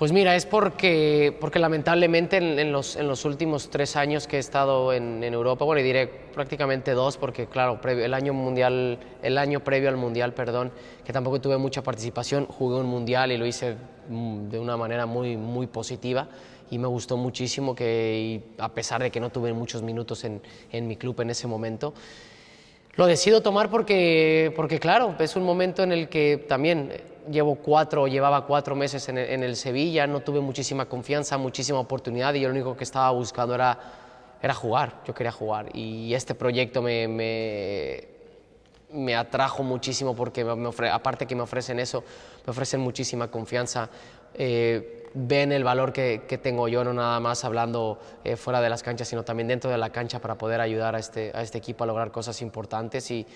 Pues mira, es porque, porque lamentablemente en, los, en los últimos tres años que he estado en, Europa, bueno, y diré prácticamente dos, porque claro, el año mundial, el año previo al mundial, perdón, que tampoco tuve mucha participación, jugué un mundial y lo hice mm, de una manera muy, muy positiva. Y me gustó muchísimo que, a pesar de que no tuve muchos minutos en, en mi club en ese momento, lo decido tomar porque, porque, claro, es un momento en el que también llevo cuatro, llevaba cuatro meses en el, Sevilla, no tuve muchísima confianza, muchísima oportunidad y yo lo único que estaba buscando era, era jugar, yo quería jugar. Y este proyecto me, me, atrajo muchísimo porque aparte que me ofrecen eso, me ofrecen muchísima confianza. Eh, ven el valor que, que, tengo yo, no nada más hablando eh, fuera de las canchas, sino también dentro de la cancha para poder ayudar a este, a este equipo a lograr cosas importantes. Y,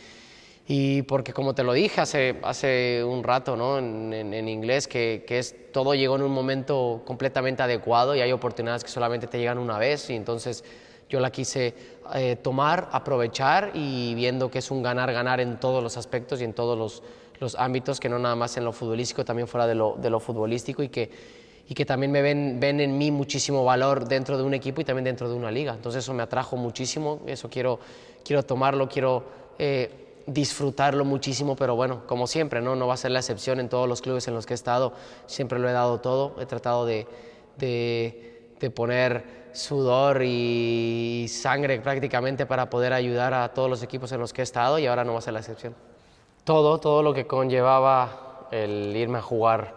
y porque como te lo dije hace, hace un rato ¿no? en, en, inglés, que, que, es, todo llegó en un momento completamente adecuado y hay oportunidades que solamente te llegan una vez y entonces yo la quise eh, tomar, aprovechar y viendo que es un ganar-ganar en todos los aspectos y en todos los, los, ámbitos, que no nada más en lo futbolístico, también fuera de lo, de lo futbolístico y que, y que también me ven, ven en mí muchísimo valor dentro de un equipo y también dentro de una liga. Entonces eso me atrajo muchísimo, eso quiero, quiero tomarlo, quiero... Eh, disfrutarlo muchísimo, pero bueno, como siempre, ¿no? no va a ser la excepción en todos los clubes en los que he estado, siempre lo he dado todo, he tratado de, de, poner sudor y sangre prácticamente para poder ayudar a todos los equipos en los que he estado y ahora no va a ser la excepción. Todo, todo lo que conllevaba el irme a jugar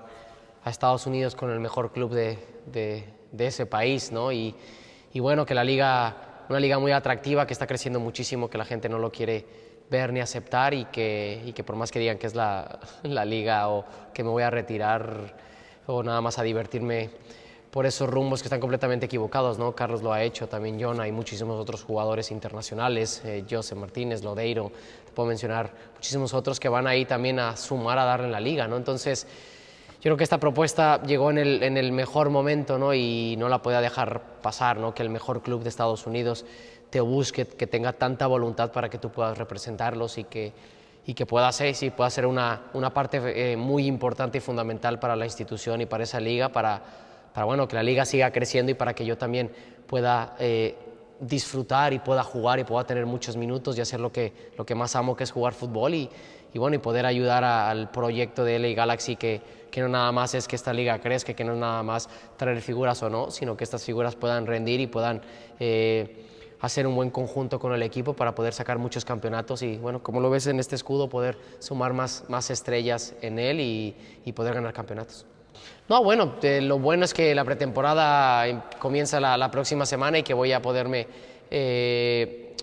a Estados Unidos con el mejor club de, ese país, ¿no? Y, bueno, que la liga, una liga muy atractiva, que está creciendo muchísimo, que la gente no lo quiere ver ni aceptar y que, y que por más que digan que es la, liga o que me voy a retirar o nada más a divertirme por esos rumbos que están completamente equivocados, ¿no? Carlos lo ha hecho, también John, hay muchísimos otros jugadores internacionales, eh, Martínez, Lodeiro, te puedo mencionar muchísimos otros que van ahí también a sumar a darle en la liga, ¿no? Entonces, yo creo que esta propuesta llegó en el, en el mejor momento, ¿no? Y no la podía dejar pasar, ¿no? Que el mejor club de Estados Unidos te busque, que tenga tanta voluntad para que tú puedas representarlos y que, y que pueda ser, sí, pueda ser una, una parte eh, muy importante y fundamental para la institución y para esa liga, para, para bueno, que la liga siga creciendo y para que yo también pueda eh, disfrutar y pueda jugar y pueda tener muchos minutos y hacer lo que, lo que más amo, que es jugar fútbol y, y bueno, y poder ayudar al proyecto de LA Galaxy que, que no nada más es que esta liga crezca, que no nada más traer figuras o no, sino que estas figuras puedan rendir y puedan... Eh, hacer un buen conjunto con el equipo para poder sacar muchos campeonatos y, bueno, como lo ves en este escudo, poder sumar más, más estrellas en él y, y poder ganar campeonatos. No, bueno, lo bueno es que la pretemporada em, comienza la, la, próxima semana y que voy a poderme eh,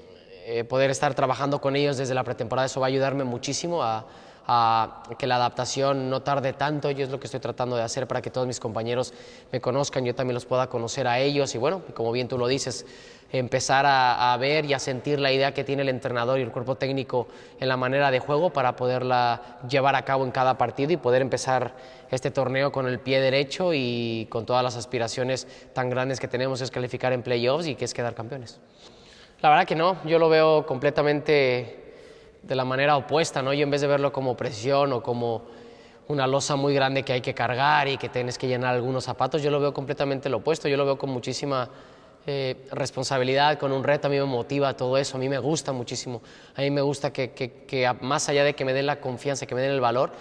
eh, poder estar trabajando con ellos desde la pretemporada. Eso va a ayudarme muchísimo a, a que la adaptación no tarde tanto. Yo es lo que estoy tratando de hacer para que todos mis compañeros me conozcan, yo también los pueda conocer a ellos y bueno, como bien tú lo dices, empezar a, ver y a sentir la idea que tiene el entrenador y el cuerpo técnico en la manera de juego para poderla llevar a cabo en cada partido y poder empezar este torneo con el pie derecho y con todas las aspiraciones tan grandes que tenemos es calificar en playoffs y que es quedar campeones. La verdad que no, yo lo veo completamente de la manera opuesta, ¿no? Yo en vez de verlo como presión o como una losa muy grande que hay que cargar y que tienes que llenar algunos zapatos, yo lo veo completamente lo opuesto, yo lo veo con muchísima eh, responsabilidad, con un reto, a mí me motiva todo eso, a mí me gusta muchísimo, a mí me gusta que, que, más allá de que me den la confianza, que me den el valor,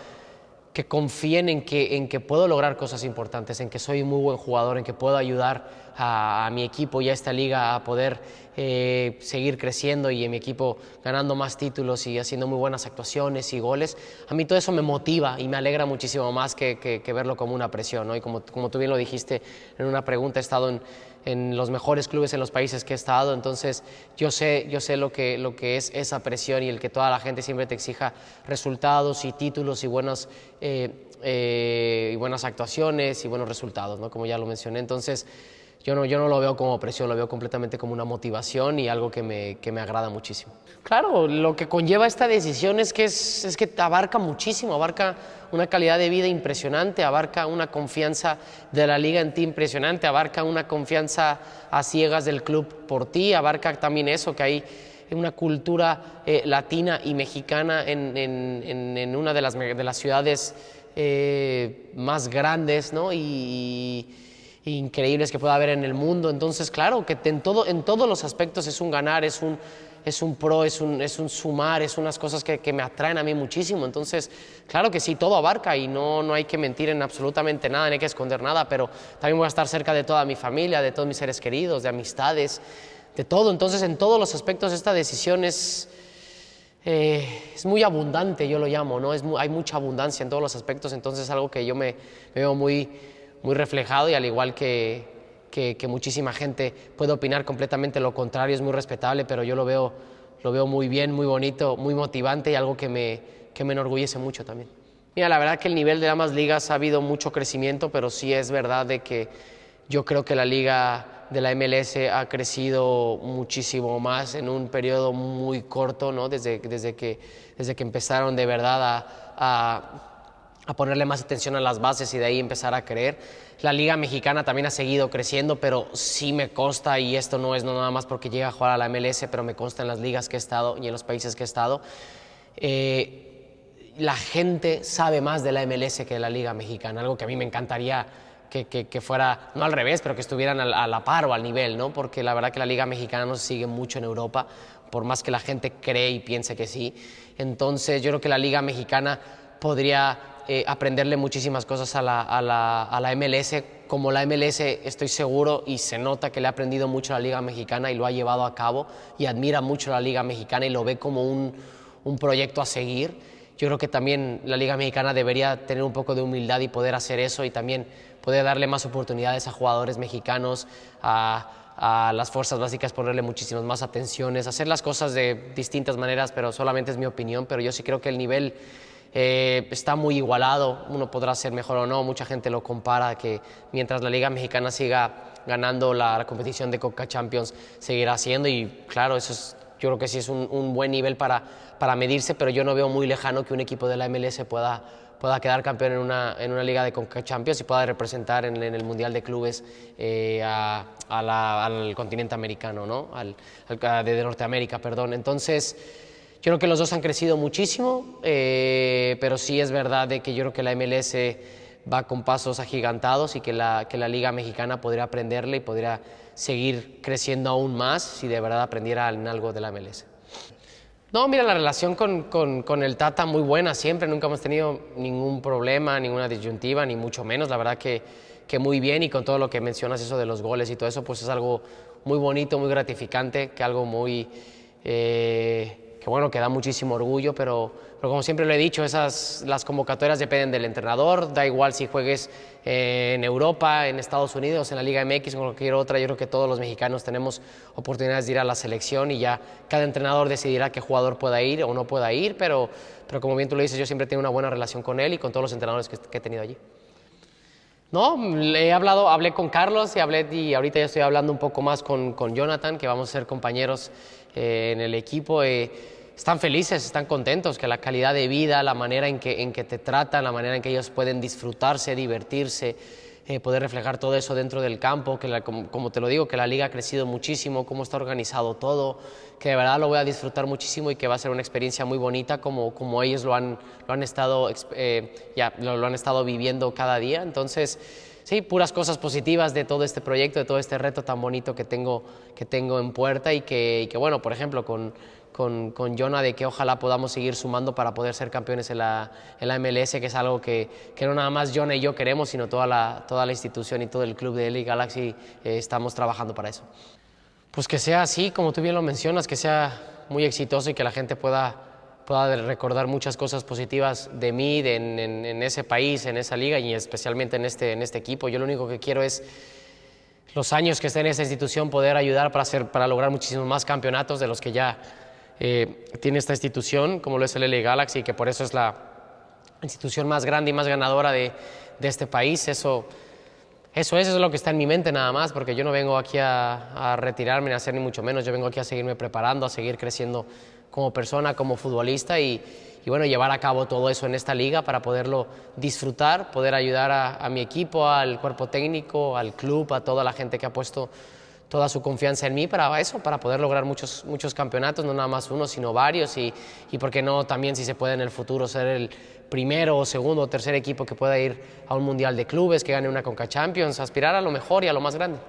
que confíen en que, en que puedo lograr cosas importantes, en que soy un muy buen jugador, en que puedo ayudar a, mi equipo y a esta liga a poder eh, seguir creciendo y en mi equipo ganando más títulos y haciendo muy buenas actuaciones y goles. A mí todo eso me motiva y me alegra muchísimo más que, verlo como una presión. ¿no? Y como, como tú bien lo dijiste en una pregunta, he estado en en los mejores clubes en los países que he estado, entonces yo sé, yo sé lo, que, lo que es esa presión y el que toda la gente siempre te exija resultados y títulos y buenas, eh, eh, y buenas actuaciones y buenos resultados, ¿no? como ya lo mencioné. Entonces yo no, yo no lo veo como presión, lo veo completamente como una motivación y algo que me, que me agrada muchísimo. Claro, lo que conlleva esta decisión es que, es, es que abarca muchísimo, abarca una calidad de vida impresionante, abarca una confianza de la liga en ti impresionante, abarca una confianza a ciegas del club por ti, abarca también eso, que hay una cultura eh, latina y mexicana en, en, en, una de las, de las ciudades eh, más grandes ¿no? y, increíbles que pueda haber en el mundo. Entonces, claro, que en, todo, en todos los aspectos es un ganar, es un, es un pro, es un, es un sumar, es unas cosas que, que, me atraen a mí muchísimo. Entonces, claro que sí, todo abarca y no, no hay que mentir en absolutamente nada, no hay que esconder nada, pero también voy a estar cerca de toda mi familia, de todos mis seres queridos, de amistades, de todo. Entonces, en todos los aspectos esta decisión es eh, es muy abundante, yo lo llamo, ¿no? Es hay mucha abundancia en todos los aspectos, entonces es algo que yo me, veo muy, muy reflejado y al igual que, que, muchísima gente puede opinar completamente lo contrario, es muy respetable, pero yo lo veo, lo veo muy bien, muy bonito, muy motivante y algo que me, que me enorgullece mucho también. Mira, la verdad que el nivel de ambas ligas ha habido mucho crecimiento, pero sí es verdad de que yo creo que la liga de la MLS ha crecido muchísimo más en un periodo muy corto, ¿no? desde, desde, que, desde que empezaron de verdad a, a, ponerle más atención a las bases y de ahí empezar a creer. La liga mexicana también ha seguido creciendo, pero sí me consta, y esto no es nada más porque llega a jugar a la MLS, pero me consta en las ligas que he estado y en los países que he estado. Eh, la gente sabe más de la MLS que de la liga mexicana, algo que a mí me encantaría que, fuera, no al revés, pero que estuvieran a, la par o al nivel, ¿no? Porque la verdad que la Liga Mexicana no se sigue mucho en Europa, por más que la gente cree y piense que sí. Entonces yo creo que la Liga Mexicana podría eh, aprenderle muchísimas cosas a la, a, la, a la, MLS. Como la MLS estoy seguro y se nota que le ha aprendido mucho a la Liga Mexicana y lo ha llevado a cabo y admira mucho a la Liga Mexicana y lo ve como un, un proyecto a seguir. Yo creo que también la Liga Mexicana debería tener un poco de humildad y poder hacer eso y también poder darle más oportunidades a jugadores mexicanos, a, las fuerzas básicas, ponerle muchísimas más atenciones, hacer las cosas de distintas maneras, pero solamente es mi opinión, pero yo sí creo que el nivel eh, está muy igualado, uno podrá ser mejor o no, mucha gente lo compara, que mientras la Liga Mexicana siga ganando la, competición de Coca Champions, seguirá siendo y claro, eso es, yo creo que sí es un, un buen nivel para, para medirse, pero yo no veo muy lejano que un equipo de la MLS pueda pueda quedar campeón en una, en una liga de Conca Champions y pueda representar en, el Mundial de Clubes eh, al continente americano, ¿no? Al, de, Norteamérica, perdón. Entonces, yo creo que los dos han crecido muchísimo, eh, pero sí es verdad de que yo creo que la MLS va con pasos agigantados y que la, que la Liga Mexicana podría aprenderle y podría seguir creciendo aún más si de verdad aprendiera en algo de la MLS. No, mira, la relación con, con, el Tata muy buena siempre, nunca hemos tenido ningún problema, ninguna disyuntiva, ni mucho menos, la verdad que, que muy bien y con todo lo que mencionas, eso de los goles y todo eso, pues es algo muy bonito, muy gratificante, que algo muy... Eh, que bueno, que da muchísimo orgullo, pero, pero como siempre lo he dicho, esas, las convocatorias dependen del entrenador, da igual si juegues eh, en Europa, en Estados Unidos, en la Liga MX o cualquier otra, yo creo que todos los mexicanos tenemos oportunidades de ir a la selección y ya cada entrenador decidirá qué jugador pueda ir o no pueda ir, pero, pero como bien tú lo dices, yo siempre tengo una buena relación con él y con todos los entrenadores que, he tenido allí. No, he hablado, hablé con Carlos y hablé y ahorita ya estoy hablando un poco más con, con Jonathan, que vamos a ser compañeros eh, en el equipo. Eh, están felices, están contentos, que la calidad de vida, la manera en que, en que te tratan, la manera en que ellos pueden disfrutarse, divertirse, eh, poder reflejar todo eso dentro del campo, que como, te lo digo, que la liga ha crecido muchísimo, cómo está organizado todo, que de verdad lo voy a disfrutar muchísimo y que va a ser una experiencia muy bonita como, como ellos lo han, lo han, estado, ya, lo, han estado viviendo cada día. Entonces, sí, puras cosas positivas de todo este proyecto, de todo este reto tan bonito que tengo, que tengo en puerta y que, bueno, por ejemplo, con, con, con Jonah de que ojalá podamos seguir sumando para poder ser campeones en la, en la MLS, que es algo que, que, no nada más Jonah y yo queremos, sino toda la, toda la institución y todo el club de LA Galaxy eh, estamos trabajando para eso. Pues que sea así, como tú bien lo mencionas, que sea muy exitoso y que la gente pueda pueda recordar muchas cosas positivas de mí, de, en, ese país, en esa liga y especialmente en este, en este equipo. Yo lo único que quiero es los años que esté en esa institución poder ayudar para, hacer, para lograr muchísimos más campeonatos de los que ya eh, tiene esta institución, como lo es el LA Galaxy, que por eso es la institución más grande y más ganadora de, de este país. Eso, eso es, eso es lo que está en mi mente nada más, porque yo no vengo aquí a, a retirarme ni a hacer ni mucho menos, yo vengo aquí a seguirme preparando, a seguir creciendo como persona, como futbolista y, bueno, llevar a cabo todo eso en esta liga para poderlo disfrutar, poder ayudar a, mi equipo, al cuerpo técnico, al club, a toda la gente que ha puesto toda su confianza en mí para eso, para poder lograr muchos, muchos campeonatos, no nada más uno, sino varios, y, y por qué no también si se puede en el futuro ser el primero o segundo o tercer equipo que pueda ir a un Mundial de Clubes, que gane una Conca Champions, aspirar a lo mejor y a lo más grande.